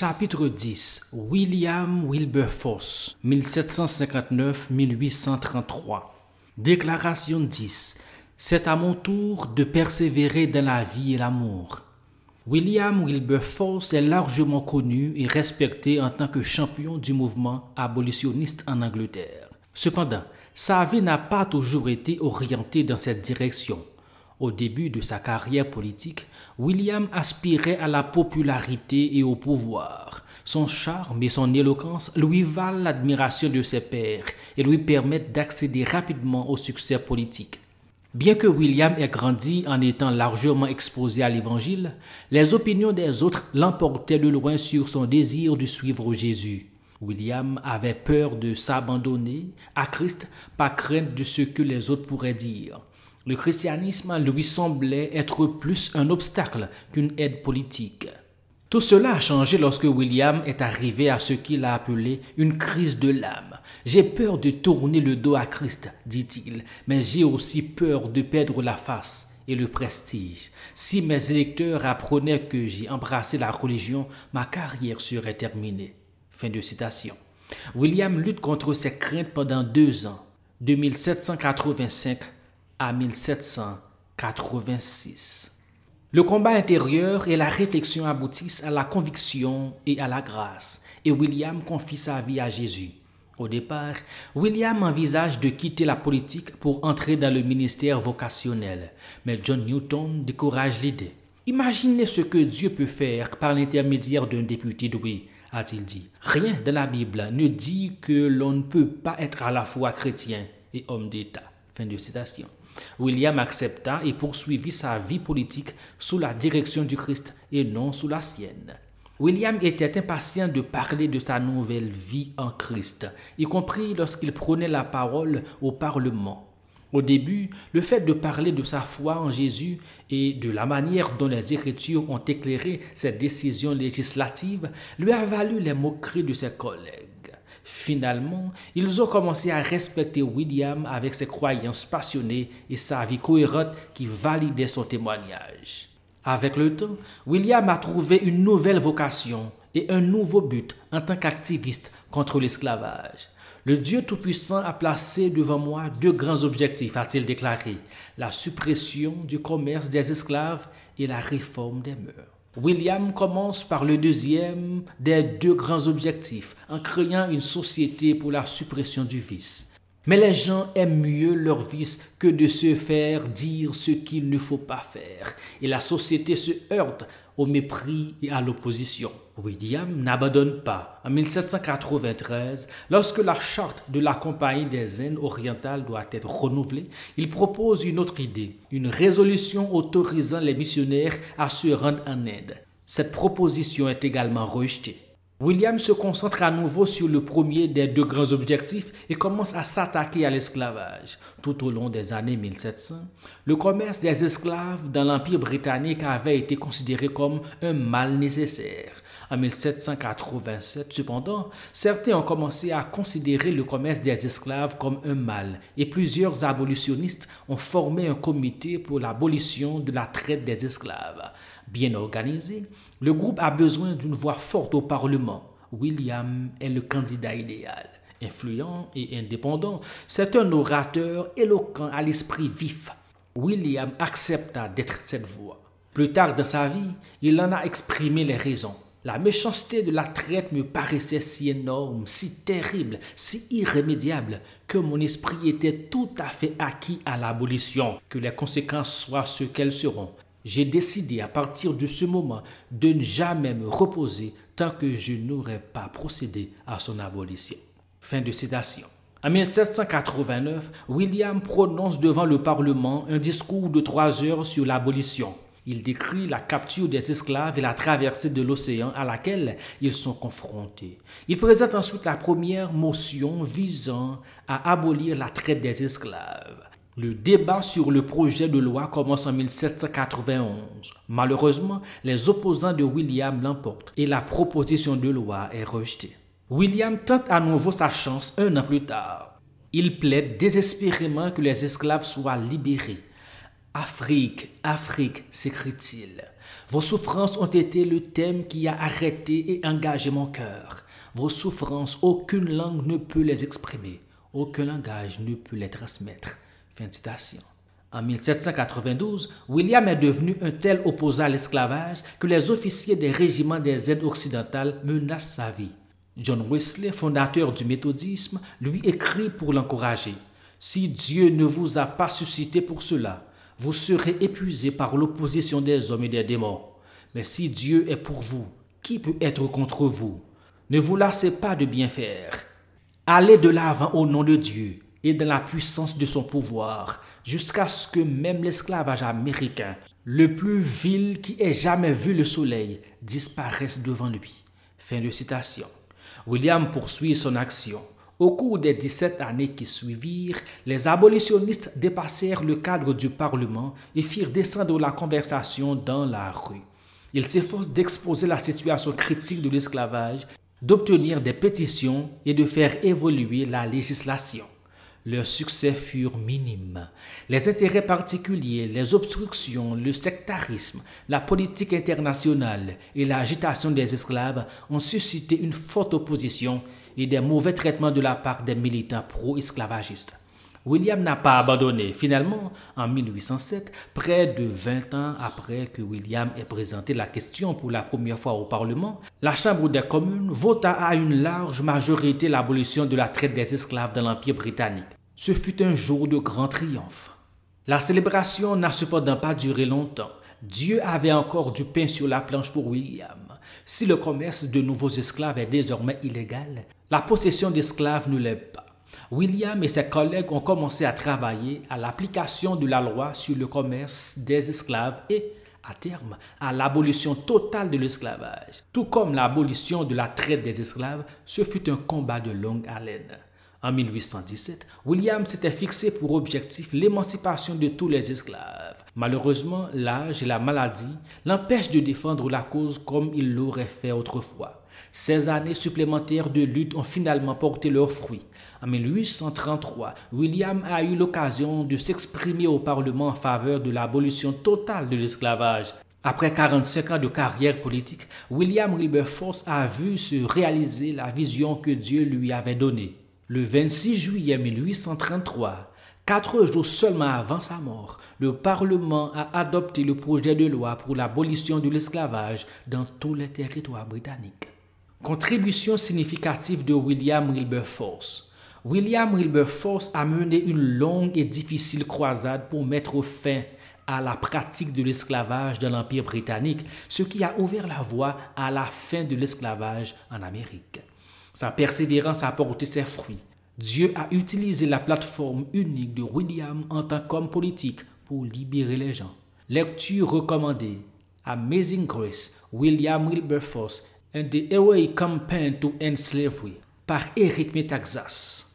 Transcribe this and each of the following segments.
Chapitre 10 William Wilberforce 1759-1833 Déclaration 10 C'est à mon tour de persévérer dans la vie et l'amour. William Wilberforce est largement connu et respecté en tant que champion du mouvement abolitionniste en Angleterre. Cependant, sa vie n'a pas toujours été orientée dans cette direction. Au début de sa carrière politique, William aspirait à la popularité et au pouvoir. Son charme et son éloquence lui valent l'admiration de ses pairs et lui permettent d'accéder rapidement au succès politique. Bien que William ait grandi en étant largement exposé à l'Évangile, les opinions des autres l'emportaient de loin sur son désir de suivre Jésus. William avait peur de s'abandonner à Christ par crainte de ce que les autres pourraient dire. Le christianisme lui semblait être plus un obstacle qu'une aide politique. Tout cela a changé lorsque William est arrivé à ce qu'il a appelé une crise de l'âme. J'ai peur de tourner le dos à Christ, dit-il, mais j'ai aussi peur de perdre la face et le prestige. Si mes électeurs apprenaient que j'ai embrassé la religion, ma carrière serait terminée. Fin de citation. William lutte contre ces craintes pendant deux ans, de 1785 à 1786. Le combat intérieur et la réflexion aboutissent à la conviction et à la grâce, et William confie sa vie à Jésus. Au départ, William envisage de quitter la politique pour entrer dans le ministère vocationnel, mais John Newton décourage l'idée. Imaginez ce que Dieu peut faire par l'intermédiaire d'un député doué, a-t-il dit. Rien de la Bible ne dit que l'on ne peut pas être à la fois chrétien et homme d'État. De citation. William accepta et poursuivit sa vie politique sous la direction du Christ et non sous la sienne. William était impatient de parler de sa nouvelle vie en Christ, y compris lorsqu'il prenait la parole au Parlement. Au début, le fait de parler de sa foi en Jésus et de la manière dont les Écritures ont éclairé ses décisions législatives lui a valu les moqueries de ses collègues. Finalement, ils ont commencé à respecter William avec ses croyances passionnées et sa vie cohérente qui validait son témoignage. Avec le temps, William a trouvé une nouvelle vocation et un nouveau but en tant qu'activiste contre l'esclavage. Le Dieu Tout-Puissant a placé devant moi deux grands objectifs, a-t-il déclaré, la suppression du commerce des esclaves et la réforme des mœurs. William commence par le deuxième des deux grands objectifs, en créant une société pour la suppression du vice. Mais les gens aiment mieux leur vice que de se faire dire ce qu'il ne faut pas faire, et la société se heurte au mépris et à l'opposition. William n'abandonne pas. En 1793, lorsque la charte de la Compagnie des Indes orientales doit être renouvelée, il propose une autre idée, une résolution autorisant les missionnaires à se rendre en Inde. Cette proposition est également rejetée. William se concentre à nouveau sur le premier des deux grands objectifs et commence à s'attaquer à l'esclavage. Tout au long des années 1700, le commerce des esclaves dans l'Empire britannique avait été considéré comme un mal nécessaire. En 1787, cependant, certains ont commencé à considérer le commerce des esclaves comme un mal et plusieurs abolitionnistes ont formé un comité pour l'abolition de la traite des esclaves. Bien organisé, le groupe a besoin d'une voix forte au Parlement. William est le candidat idéal. Influent et indépendant, c'est un orateur éloquent à l'esprit vif. William accepta d'être cette voix. Plus tard dans sa vie, il en a exprimé les raisons. La méchanceté de la traite me paraissait si énorme, si terrible, si irrémédiable, que mon esprit était tout à fait acquis à l'abolition, que les conséquences soient ce qu'elles seront. J'ai décidé à partir de ce moment de ne jamais me reposer tant que je n'aurais pas procédé à son abolition. Fin de citation. En 1789, William prononce devant le Parlement un discours de trois heures sur l'abolition. Il décrit la capture des esclaves et la traversée de l'océan à laquelle ils sont confrontés. Il présente ensuite la première motion visant à abolir la traite des esclaves. Le débat sur le projet de loi commence en 1791. Malheureusement, les opposants de William l'emportent et la proposition de loi est rejetée. William tente à nouveau sa chance un an plus tard. Il plaide désespérément que les esclaves soient libérés. Afrique, Afrique, s'écrit-il. Vos souffrances ont été le thème qui a arrêté et engagé mon cœur. Vos souffrances, aucune langue ne peut les exprimer, aucun langage ne peut les transmettre. En 1792, William est devenu un tel opposant à l'esclavage que les officiers des régiments des aides occidentales menacent sa vie. John Wesley, fondateur du méthodisme, lui écrit pour l'encourager. Si Dieu ne vous a pas suscité pour cela, vous serez épuisé par l'opposition des hommes et des démons. Mais si Dieu est pour vous, qui peut être contre vous? Ne vous lassez pas de bien faire. Allez de l'avant au nom de Dieu et dans la puissance de son pouvoir, jusqu'à ce que même l'esclavage américain, le plus vil qui ait jamais vu le soleil, disparaisse devant lui. Fin de citation. William poursuit son action. Au cours des 17 années qui suivirent, les abolitionnistes dépassèrent le cadre du Parlement et firent descendre la conversation dans la rue. Ils s'efforcent d'exposer la situation critique de l'esclavage, d'obtenir des pétitions et de faire évoluer la législation. Leurs succès furent minimes. Les intérêts particuliers, les obstructions, le sectarisme, la politique internationale et l'agitation des esclaves ont suscité une forte opposition et des mauvais traitements de la part des militants pro-esclavagistes. William n'a pas abandonné. Finalement, en 1807, près de 20 ans après que William ait présenté la question pour la première fois au Parlement, la Chambre des communes vota à une large majorité l'abolition de la traite des esclaves dans l'Empire britannique. Ce fut un jour de grand triomphe. La célébration n'a cependant pas duré longtemps. Dieu avait encore du pain sur la planche pour William. Si le commerce de nouveaux esclaves est désormais illégal, la possession d'esclaves ne l'est pas. William et ses collègues ont commencé à travailler à l'application de la loi sur le commerce des esclaves et, à terme, à l'abolition totale de l'esclavage. Tout comme l'abolition de la traite des esclaves, ce fut un combat de longue haleine. En 1817, William s'était fixé pour objectif l'émancipation de tous les esclaves. Malheureusement, l'âge et la maladie l'empêchent de défendre la cause comme il l'aurait fait autrefois. Ces années supplémentaires de lutte ont finalement porté leurs fruits. En 1833, William a eu l'occasion de s'exprimer au Parlement en faveur de l'abolition totale de l'esclavage. Après 45 ans de carrière politique, William Wilberforce a vu se réaliser la vision que Dieu lui avait donnée. Le 26 juillet 1833, quatre jours seulement avant sa mort, le Parlement a adopté le projet de loi pour l'abolition de l'esclavage dans tous les territoires britanniques. Contribution significative de William Wilberforce. William Wilberforce a mené une longue et difficile croisade pour mettre fin à la pratique de l'esclavage dans l'Empire britannique, ce qui a ouvert la voie à la fin de l'esclavage en Amérique. Sa persévérance a porté ses fruits. Dieu a utilisé la plateforme unique de William en tant qu'homme politique pour libérer les gens. Lecture recommandée. Amazing Grace, William Wilberforce and the Heroic Campaign to End Slavery par Eric Metaxas.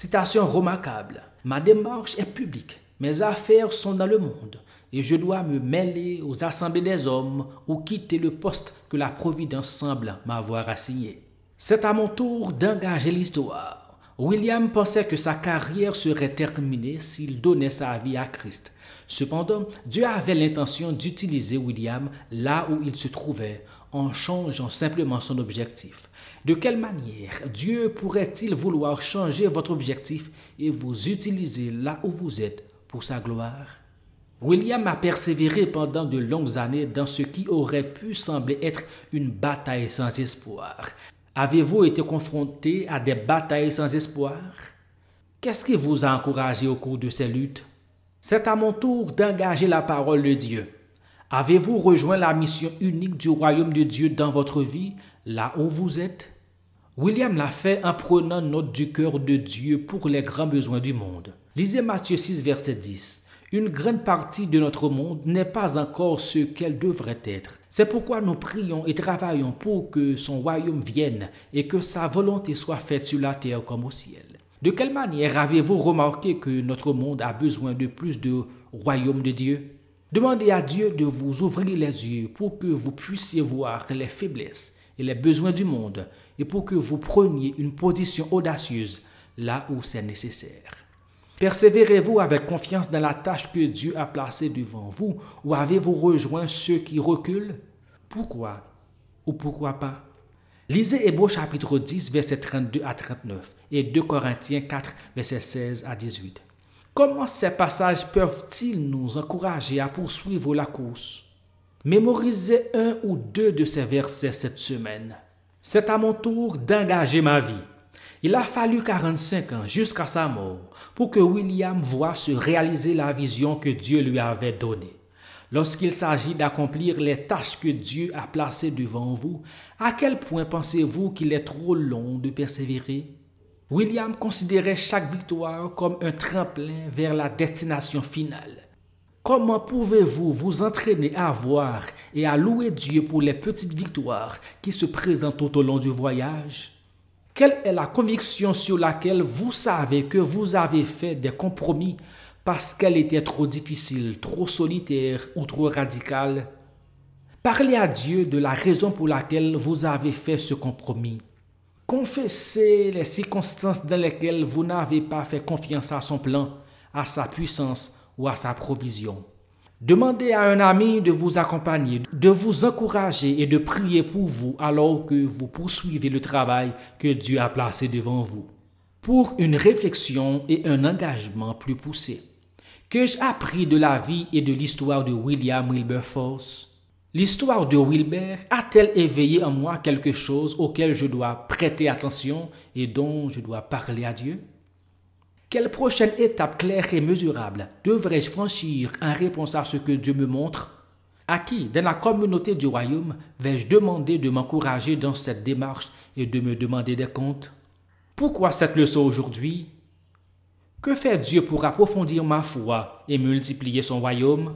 Citation remarquable. Ma démarche est publique. Mes affaires sont dans le monde et je dois me mêler aux assemblées des hommes ou quitter le poste que la Providence semble m'avoir assigné. C'est à mon tour d'engager l'histoire. William pensait que sa carrière serait terminée s'il donnait sa vie à Christ. Cependant, Dieu avait l'intention d'utiliser William là où il se trouvait en changeant simplement son objectif. De quelle manière Dieu pourrait-il vouloir changer votre objectif et vous utiliser là où vous êtes pour sa gloire? William a persévéré pendant de longues années dans ce qui aurait pu sembler être une bataille sans espoir. Avez-vous été confronté à des batailles sans espoir? Qu'est-ce qui vous a encouragé au cours de ces luttes? C'est à mon tour d'engager la parole de Dieu. Avez-vous rejoint la mission unique du royaume de Dieu dans votre vie, là où vous êtes? William l'a fait en prenant note du cœur de Dieu pour les grands besoins du monde. Lisez Matthieu 6, verset 10. Une grande partie de notre monde n'est pas encore ce qu'elle devrait être. C'est pourquoi nous prions et travaillons pour que son royaume vienne et que sa volonté soit faite sur la terre comme au ciel. De quelle manière avez-vous remarqué que notre monde a besoin de plus de royaume de Dieu? Demandez à Dieu de vous ouvrir les yeux pour que vous puissiez voir les faiblesses et les besoins du monde et pour que vous preniez une position audacieuse là où c'est nécessaire. Persévérez-vous avec confiance dans la tâche que Dieu a placée devant vous ou avez-vous rejoint ceux qui reculent? Pourquoi ou pourquoi pas? Lisez Hébreux chapitre 10, versets 32 à 39 et 2 Corinthiens 4, versets 16 à 18. Comment ces passages peuvent-ils nous encourager à poursuivre la course? Mémorisez un ou deux de ces versets cette semaine. C'est à mon tour d'engager ma vie. Il a fallu 45 ans jusqu'à sa mort pour que William voie se réaliser la vision que Dieu lui avait donnée. Lorsqu'il s'agit d'accomplir les tâches que Dieu a placées devant vous, à quel point pensez-vous qu'il est trop long de persévérer? William considérait chaque victoire comme un tremplin vers la destination finale. Comment pouvez-vous vous entraîner à voir et à louer Dieu pour les petites victoires qui se présentent tout au long du voyage? Quelle est la conviction sur laquelle vous savez que vous avez fait des compromis parce qu'elle était trop difficile, trop solitaire ou trop radicale? Parlez à Dieu de la raison pour laquelle vous avez fait ce compromis. Confessez les circonstances dans lesquelles vous n'avez pas fait confiance à son plan, à sa puissance ou à sa provision. Demandez à un ami de vous accompagner, de vous encourager et de prier pour vous alors que vous poursuivez le travail que Dieu a placé devant vous. Pour une réflexion et un engagement plus poussé, que-je appris de la vie et de l'histoire de William Wilberforce L'histoire de Wilber a-t-elle éveillé en moi quelque chose auquel je dois prêter attention et dont je dois parler à Dieu? Quelle prochaine étape claire et mesurable devrais-je franchir en réponse à ce que Dieu me montre? À qui, dans la communauté du royaume, vais-je demander de m'encourager dans cette démarche et de me demander des comptes? Pourquoi cette leçon aujourd'hui? Que fait Dieu pour approfondir ma foi et multiplier son royaume?